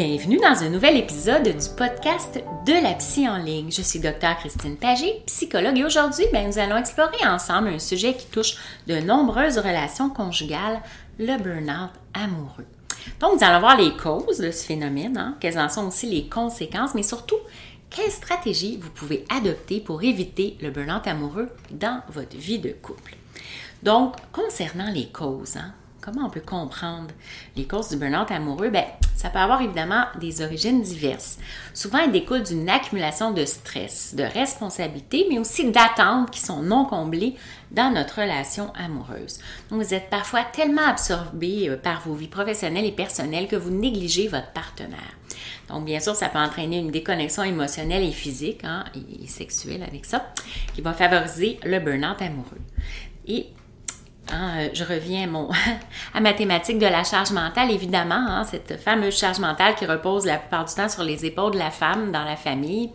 Bienvenue dans un nouvel épisode du podcast de la psy en ligne. Je suis Dr Christine Pagé, psychologue, et aujourd'hui, ben, nous allons explorer ensemble un sujet qui touche de nombreuses relations conjugales, le burn-out amoureux. Donc, nous allons voir les causes de ce phénomène, hein, quelles en sont aussi les conséquences, mais surtout, quelles stratégies vous pouvez adopter pour éviter le burn-out amoureux dans votre vie de couple. Donc, concernant les causes, hein, comment on peut comprendre les causes du burn-out amoureux? Bien, ça peut avoir évidemment des origines diverses. Souvent, elles découlent d'une accumulation de stress, de responsabilités, mais aussi d'attentes qui sont non comblées dans notre relation amoureuse. Donc, vous êtes parfois tellement absorbé euh, par vos vies professionnelles et personnelles que vous négligez votre partenaire. Donc, bien sûr, ça peut entraîner une déconnexion émotionnelle et physique hein, et sexuelle avec ça, qui va favoriser le burn-out amoureux. Hein, euh, je reviens mon, à ma thématique de la charge mentale, évidemment, hein, cette fameuse charge mentale qui repose la plupart du temps sur les épaules de la femme dans la famille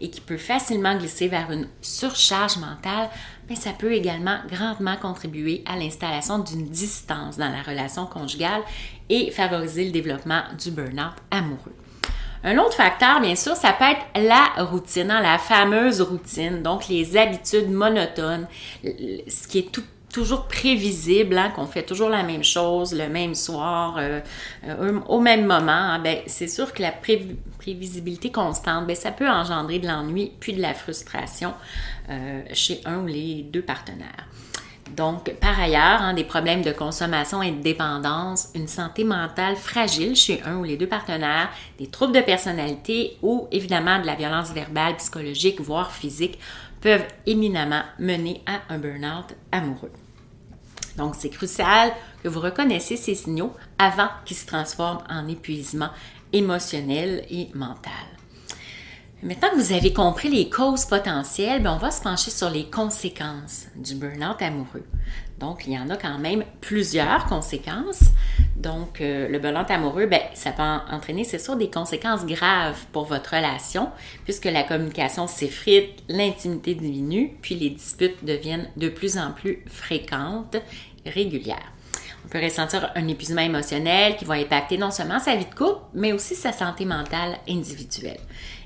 et qui peut facilement glisser vers une surcharge mentale, mais ça peut également grandement contribuer à l'installation d'une distance dans la relation conjugale et favoriser le développement du burn-out amoureux. Un autre facteur, bien sûr, ça peut être la routine, hein, la fameuse routine, donc les habitudes monotones, ce qui est tout toujours prévisible, hein, qu'on fait toujours la même chose le même soir, euh, euh, au même moment, hein, ben, c'est sûr que la prévisibilité constante, ben, ça peut engendrer de l'ennui puis de la frustration euh, chez un ou les deux partenaires. Donc, par ailleurs, hein, des problèmes de consommation et de dépendance, une santé mentale fragile chez un ou les deux partenaires, des troubles de personnalité ou évidemment de la violence verbale, psychologique, voire physique peuvent éminemment mener à un burn-out amoureux. Donc, c'est crucial que vous reconnaissiez ces signaux avant qu'ils se transforment en épuisement émotionnel et mental. Maintenant que vous avez compris les causes potentielles, ben, on va se pencher sur les conséquences du burn-out amoureux. Donc, il y en a quand même plusieurs conséquences. Donc, euh, le burn-out amoureux, ben, ça peut entraîner, c'est sûr, des conséquences graves pour votre relation, puisque la communication s'effrite, l'intimité diminue, puis les disputes deviennent de plus en plus fréquentes, régulières. On peut ressentir un épuisement émotionnel qui va impacter non seulement sa vie de couple, mais aussi sa santé mentale individuelle.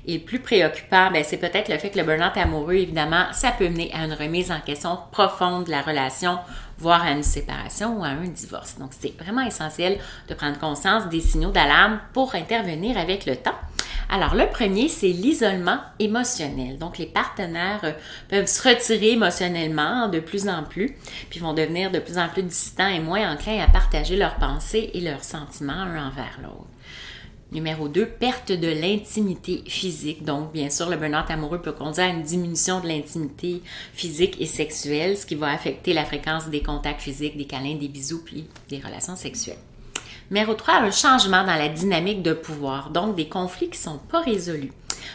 Et plus préoccupant, ben, c'est peut-être le fait que le burn-out amoureux, évidemment, ça peut mener à une remise en question profonde de la relation, voire à une séparation ou à un divorce. Donc, c'est vraiment essentiel de prendre conscience des signaux d'alarme pour intervenir avec le temps. Alors, le premier, c'est l'isolement émotionnel. Donc, les partenaires peuvent se retirer émotionnellement de plus en plus, puis vont devenir de plus en plus distants et moins enclins à partager leurs pensées et leurs sentiments un envers l'autre. Numéro 2, perte de l'intimité physique. Donc, bien sûr, le burn-out amoureux peut conduire à une diminution de l'intimité physique et sexuelle, ce qui va affecter la fréquence des contacts physiques, des câlins, des bisous, puis des relations sexuelles. Numéro 3, un changement dans la dynamique de pouvoir, donc des conflits qui ne sont pas résolus.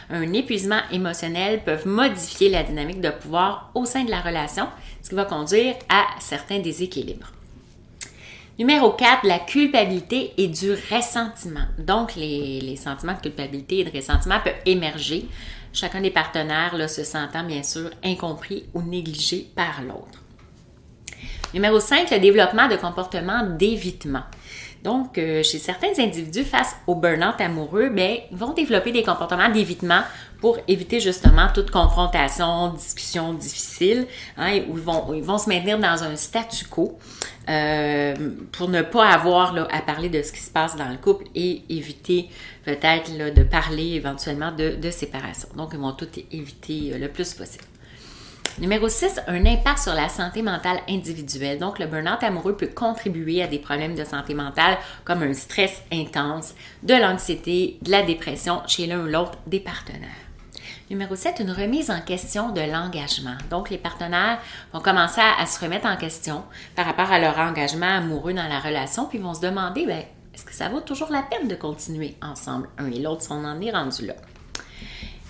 Un épuisement émotionnel peut modifier la dynamique de pouvoir au sein de la relation, ce qui va conduire à certains déséquilibres. Numéro 4, la culpabilité et du ressentiment. Donc, les, sentiments de culpabilité et de ressentiment peuvent émerger chacun des partenaires se sentant bien sûr incompris ou négligé par l'autre. Numéro 5, le développement de comportements d'évitement. Donc, euh, chez certains individus face au burn-out amoureux, ben, ils vont développer des comportements d'évitement pour éviter justement toute confrontation, discussion difficile, hein, où ils vont, se maintenir dans un statu quo euh, pour ne pas avoir à parler de ce qui se passe dans le couple et éviter peut-être de parler éventuellement de, de, séparation. Donc, ils vont tout éviter euh, le plus possible. Numéro 6, un impact sur la santé mentale individuelle. Donc, le burn-out amoureux peut contribuer à des problèmes de santé mentale comme un stress intense, de l'anxiété, de la dépression chez l'un ou l'autre des partenaires. Numéro 7, une remise en question de l'engagement. Donc, les partenaires vont commencer à, se remettre en question par rapport à leur engagement amoureux dans la relation, puis vont se demander, ben, est-ce que ça vaut toujours la peine de continuer ensemble, un et l'autre, si on en est rendu là?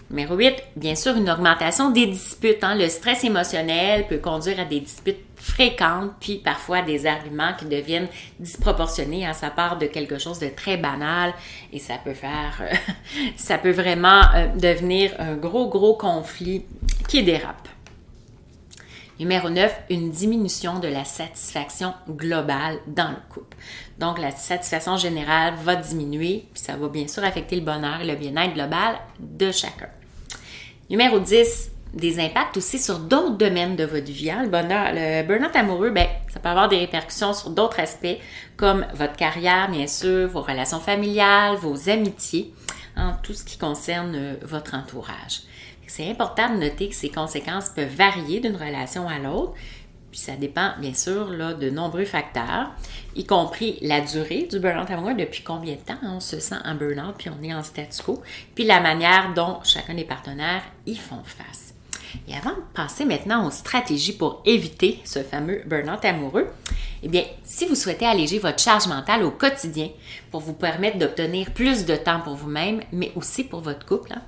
Numéro 8, bien sûr, une augmentation des disputes. Hein. Le stress émotionnel peut conduire à des disputes fréquentes, puis parfois des arguments qui deviennent disproportionnés à sa part de quelque chose de très banal, et ça peut faire, euh, ça peut vraiment euh, devenir un gros, gros conflit qui dérape. Numéro 9, une diminution de la satisfaction globale dans le couple. Donc, la satisfaction générale va diminuer, puis ça va bien sûr affecter le bonheur et le bien-être global de chacun. Numéro 10, des impacts aussi sur d'autres domaines de votre vie. Hein. Le burn-out amoureux, ben, ça peut avoir des répercussions sur d'autres aspects, comme votre carrière, bien sûr, vos relations familiales, vos amitiés, hein, tout ce qui concerne euh, votre entourage. C'est important de noter que ces conséquences peuvent varier d'une relation à l'autre, puis ça dépend, bien sûr, de nombreux facteurs, y compris la durée du burn-out amoureux, depuis combien de temps on se sent en burn-out, puis on est en statu quo, puis la manière dont chacun des partenaires y font face. Et avant de passer maintenant aux stratégies pour éviter ce fameux burn-out amoureux, eh bien, si vous souhaitez alléger votre charge mentale au quotidien pour vous permettre d'obtenir plus de temps pour vous-même, mais aussi pour votre couple, hein,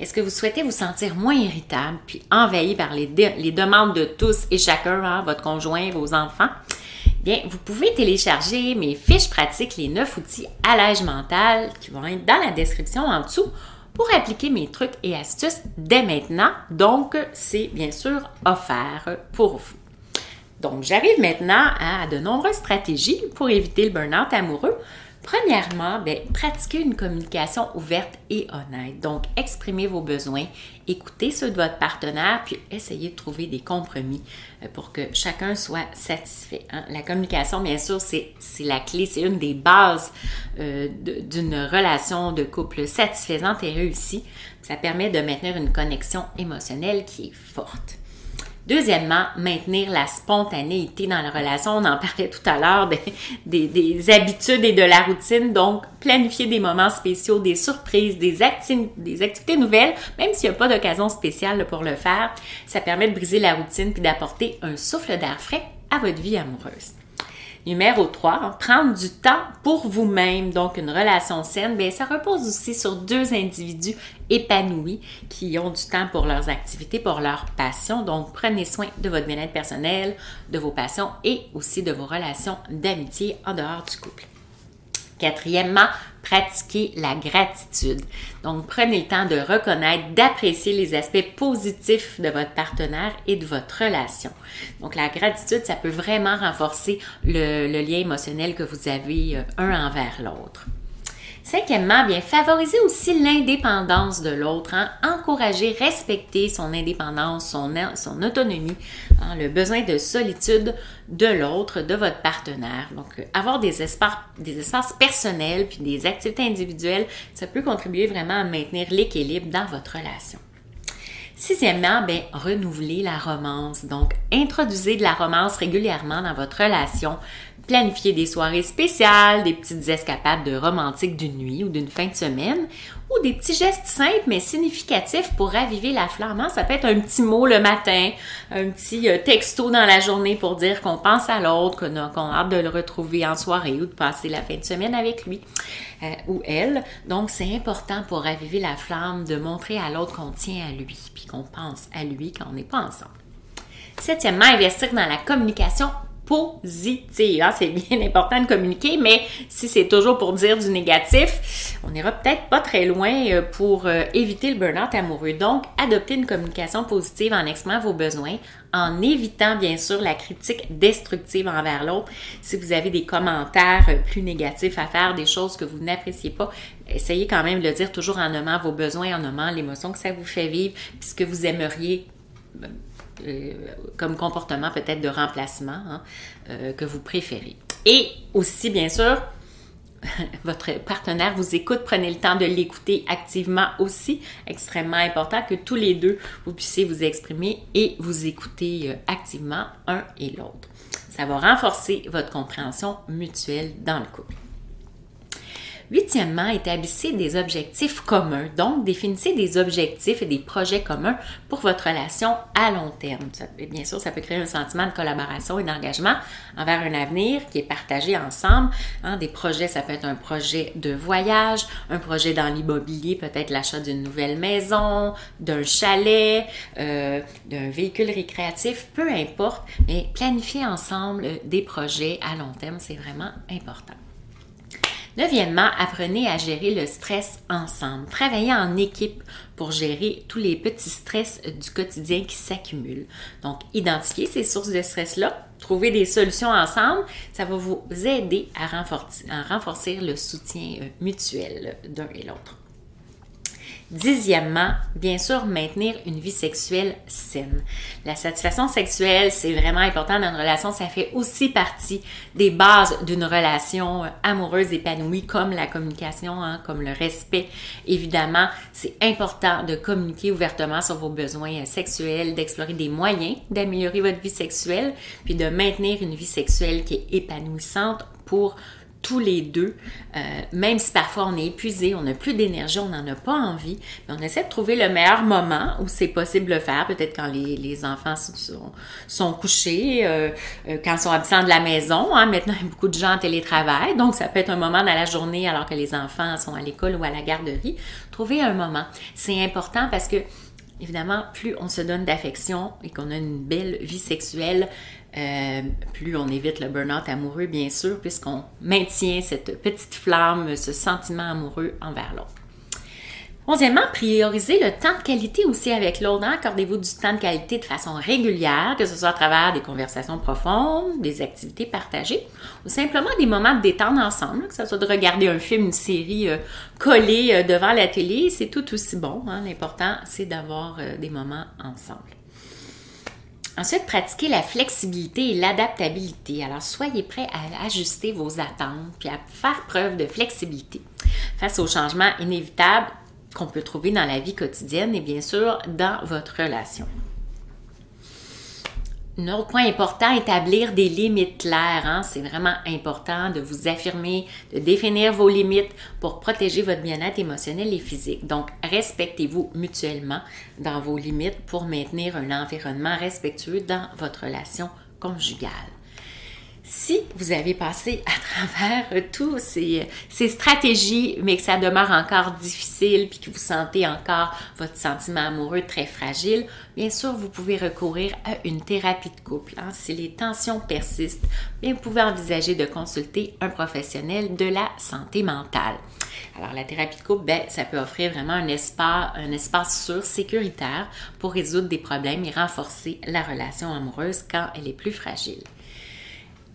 est-ce que vous souhaitez vous sentir moins irritable puis envahi par les, demandes de tous et chacun, hein, votre conjoint, vos enfants? Bien, vous pouvez télécharger mes fiches pratiques, les 9 outils allège mental qui vont être dans la description en dessous pour appliquer mes trucs et astuces dès maintenant. Donc, c'est bien sûr offert pour vous. Donc, j'arrive maintenant à de nombreuses stratégies pour éviter le burn-out amoureux. Premièrement, bien, pratiquez une communication ouverte et honnête. Donc, exprimez vos besoins, écoutez ceux de votre partenaire, puis essayez de trouver des compromis euh, pour que chacun soit satisfait. Hein. La communication, bien sûr, c'est la clé, c'est une des bases euh, d'une relation de couple satisfaisante et réussie. Ça permet de maintenir une connexion émotionnelle qui est forte. Deuxièmement, maintenir la spontanéité dans la relation. On en parlait tout à l'heure des, habitudes et de la routine. Donc, planifier des moments spéciaux, des surprises, des, des activités nouvelles, même s'il n'y a pas d'occasion spéciale pour le faire. Ça permet de briser la routine puis d'apporter un souffle d'air frais à votre vie amoureuse. Numéro 3, prendre du temps pour vous-même. Donc, une relation saine, bien, ça repose aussi sur deux individus épanouis qui ont du temps pour leurs activités, pour leurs passions. Donc, prenez soin de votre bien-être personnel, de vos passions et aussi de vos relations d'amitié en dehors du couple. Quatrièmement, pratiquer la gratitude. Donc, prenez le temps de reconnaître, d'apprécier les aspects positifs de votre partenaire et de votre relation. Donc, la gratitude, ça peut vraiment renforcer le, lien émotionnel que vous avez euh, un envers l'autre. Cinquièmement, bien favoriser aussi l'indépendance de l'autre, hein? encourager, respecter son indépendance, son, autonomie, hein? le besoin de solitude de l'autre, de votre partenaire. Donc, avoir des espaces, des espaces personnels puis des activités individuelles, ça peut contribuer vraiment à maintenir l'équilibre dans votre relation. Sixièmement, bien, renouveler la romance. Donc, introduisez de la romance régulièrement dans votre relation planifier des soirées spéciales, des petites escapades de romantique d'une nuit ou d'une fin de semaine, ou des petits gestes simples mais significatifs pour raviver la flamme. Hein? Ça peut être un petit mot le matin, un petit euh, texto dans la journée pour dire qu'on pense à l'autre, qu'on a, hâte de le retrouver en soirée ou de passer la fin de semaine avec lui euh, ou elle. Donc, c'est important pour raviver la flamme de montrer à l'autre qu'on tient à lui, puis qu'on pense à lui quand on n'est pas ensemble. Septièmement, investir dans la communication positive. Hein. C'est bien important de communiquer, mais si c'est toujours pour dire du négatif, on n'ira peut-être pas très loin euh, pour euh, éviter le burn-out amoureux. Donc, adoptez une communication positive en exprimant vos besoins, en évitant bien sûr la critique destructive envers l'autre. Si vous avez des commentaires euh, plus négatifs à faire, des choses que vous n'appréciez pas, essayez quand même de le dire toujours en nommant vos besoins, en nommant l'émotion que ça vous fait vivre, puis ce que vous aimeriez euh, comme comportement peut-être de remplacement hein, euh, que vous préférez. Et aussi, bien sûr, votre partenaire vous écoute, prenez le temps de l'écouter activement aussi. Extrêmement important que tous les deux, vous puissiez vous exprimer et vous écouter euh, activement un et l'autre. Ça va renforcer votre compréhension mutuelle dans le couple. Huitièmement, établissez des objectifs communs. Donc, définissez des objectifs et des projets communs pour votre relation à long terme. bien sûr, ça peut créer un sentiment de collaboration et d'engagement envers un avenir qui est partagé ensemble. Hein, des projets, ça peut être un projet de voyage, un projet dans l'immobilier, peut-être l'achat d'une nouvelle maison, d'un chalet, euh, d'un véhicule récréatif, peu importe, mais planifier ensemble des projets à long terme, c'est vraiment important. Neuvièmement, apprenez à gérer le stress ensemble. Travaillez en équipe pour gérer tous les petits stress du quotidien qui s'accumulent. Donc, identifiez ces sources de stress-là, trouver des solutions ensemble, ça va vous aider à renforcer, à renforcer le soutien euh, mutuel d'un et l'autre. Dixièmement, bien sûr, maintenir une vie sexuelle saine. La satisfaction sexuelle, c'est vraiment important dans une relation. Ça fait aussi partie des bases d'une relation amoureuse épanouie, comme la communication, hein, comme le respect. Évidemment, c'est important de communiquer ouvertement sur vos besoins sexuels, d'explorer des moyens d'améliorer votre vie sexuelle, puis de maintenir une vie sexuelle qui est épanouissante pour tous les deux, euh, même si parfois on est épuisé, on n'a plus d'énergie, on n'en a pas envie, mais on essaie de trouver le meilleur moment où c'est possible de faire, peut-être quand les, enfants sont, sont couchés, euh, euh, quand ils sont absents de la maison. Hein. Maintenant, beaucoup de gens en télétravail, donc ça peut être un moment dans la journée alors que les enfants sont à l'école ou à la garderie. Trouver un moment. C'est important parce que Évidemment, plus on se donne d'affection et qu'on a une belle vie sexuelle, euh, plus on évite le burn-out amoureux, bien sûr, puisqu'on maintient cette petite flamme, ce sentiment amoureux envers l'autre. Onzièmement, priorisez le temps de qualité aussi avec l'autre. Hein? Accordez-vous du temps de qualité de façon régulière, que ce soit à travers des conversations profondes, des activités partagées, ou simplement des moments de détente ensemble, que ce soit de regarder un film, une série euh, collée euh, devant la télé, c'est tout aussi bon. Hein? L'important, c'est d'avoir euh, des moments ensemble. Ensuite, pratiquez la flexibilité et l'adaptabilité. Alors, soyez prêts à ajuster vos attentes puis à faire preuve de flexibilité face aux changements inévitables qu'on peut trouver dans la vie quotidienne et bien sûr dans votre relation. Un autre point important, établir des limites claires. Hein. C'est vraiment important de vous affirmer, de définir vos limites pour protéger votre bien-être émotionnel et physique. Donc, respectez-vous mutuellement dans vos limites pour maintenir un environnement respectueux dans votre relation conjugale. Si vous avez passé à travers tous ces, stratégies, mais que ça demeure encore difficile, puis que vous sentez encore votre sentiment amoureux très fragile, bien sûr, vous pouvez recourir à une thérapie de couple. Hein. Si les tensions persistent, bien, vous pouvez envisager de consulter un professionnel de la santé mentale. Alors, la thérapie de couple, ben, ça peut offrir vraiment un espace sûr, sécuritaire pour résoudre des problèmes et renforcer la relation amoureuse quand elle est plus fragile.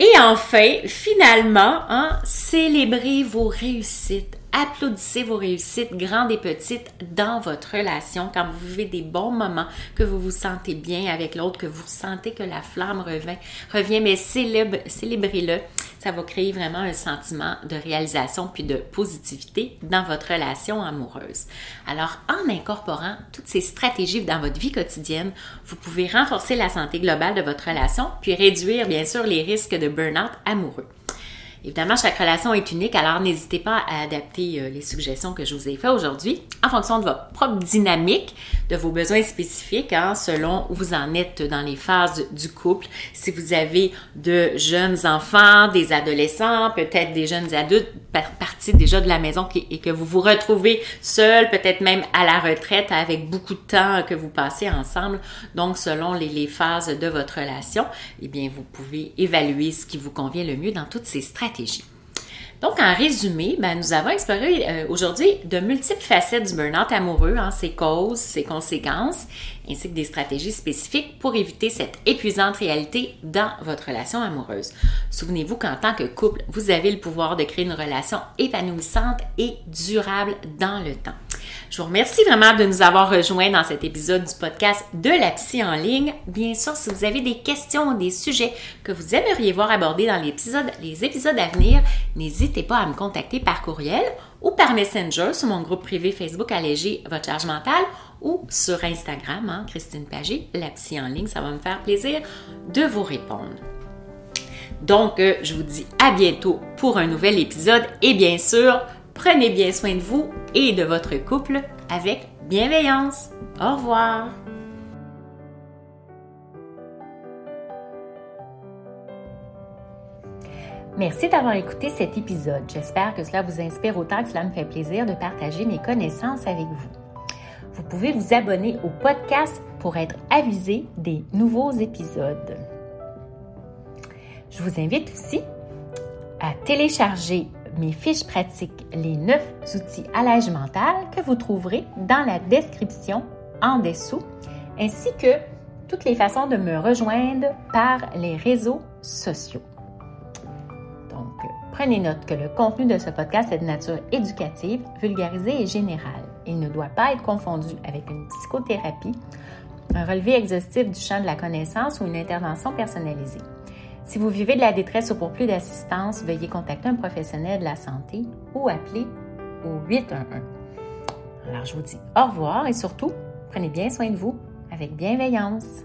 Et enfin, finalement, hein, célébrez vos réussites. Applaudissez vos réussites grandes et petites dans votre relation quand vous vivez des bons moments, que vous vous sentez bien avec l'autre, que vous sentez que la flamme revient, revient mais célébrez-le. Ça va créer vraiment un sentiment de réalisation puis de positivité dans votre relation amoureuse. Alors, en incorporant toutes ces stratégies dans votre vie quotidienne, vous pouvez renforcer la santé globale de votre relation puis réduire bien sûr les risques de burn-out amoureux. Évidemment, chaque relation est unique, alors n'hésitez pas à adapter euh, les suggestions que je vous ai faites aujourd'hui en fonction de votre propre dynamique, de vos besoins spécifiques, hein, selon où vous en êtes dans les phases du couple. Si vous avez de jeunes enfants, des adolescents, peut-être des jeunes adultes partis déjà de la maison et que vous vous retrouvez seul, peut-être même à la retraite avec beaucoup de temps que vous passez ensemble. Donc, selon les, les phases de votre relation, eh bien, vous pouvez évaluer ce qui vous convient le mieux dans toutes ces stratégies. Donc, en résumé, ben, nous avons exploré euh, aujourd'hui de multiples facettes du burn-out amoureux, hein, ses causes, ses conséquences, ainsi que des stratégies spécifiques pour éviter cette épuisante réalité dans votre relation amoureuse. Souvenez-vous qu'en tant que couple, vous avez le pouvoir de créer une relation épanouissante et durable dans le temps. Je vous remercie vraiment de nous avoir rejoints dans cet épisode du podcast de la psy en ligne. Bien sûr, si vous avez des questions ou des sujets que vous aimeriez voir abordés dans l'épisode, les épisodes à venir, n'hésitez pas à me contacter par courriel ou par Messenger sur mon groupe privé Facebook Alléger votre charge mentale ou sur Instagram, hein, Christine Pagé, la psy en ligne. Ça va me faire plaisir de vous répondre. Donc, euh, je vous dis à bientôt pour un nouvel épisode et bien sûr, Prenez bien soin de vous et de votre couple avec bienveillance. Au revoir. Merci d'avoir écouté cet épisode. J'espère que cela vous inspire autant que cela me fait plaisir de partager mes connaissances avec vous. Vous pouvez vous abonner au podcast pour être avisé des nouveaux épisodes. Je vous invite aussi à télécharger mes fiches pratiques, les 9 outils à l'âge mental que vous trouverez dans la description en dessous, ainsi que toutes les façons de me rejoindre par les réseaux sociaux. Donc, prenez note que le contenu de ce podcast est de nature éducative, vulgarisée et générale. Il ne doit pas être confondu avec une psychothérapie, un relevé exhaustif du champ de la connaissance ou une intervention personnalisée. Si vous vivez de la détresse ou pour plus d'assistance, veuillez contacter un professionnel de la santé ou appeler au 811. Alors, je vous dis au revoir et surtout, prenez bien soin de vous avec bienveillance.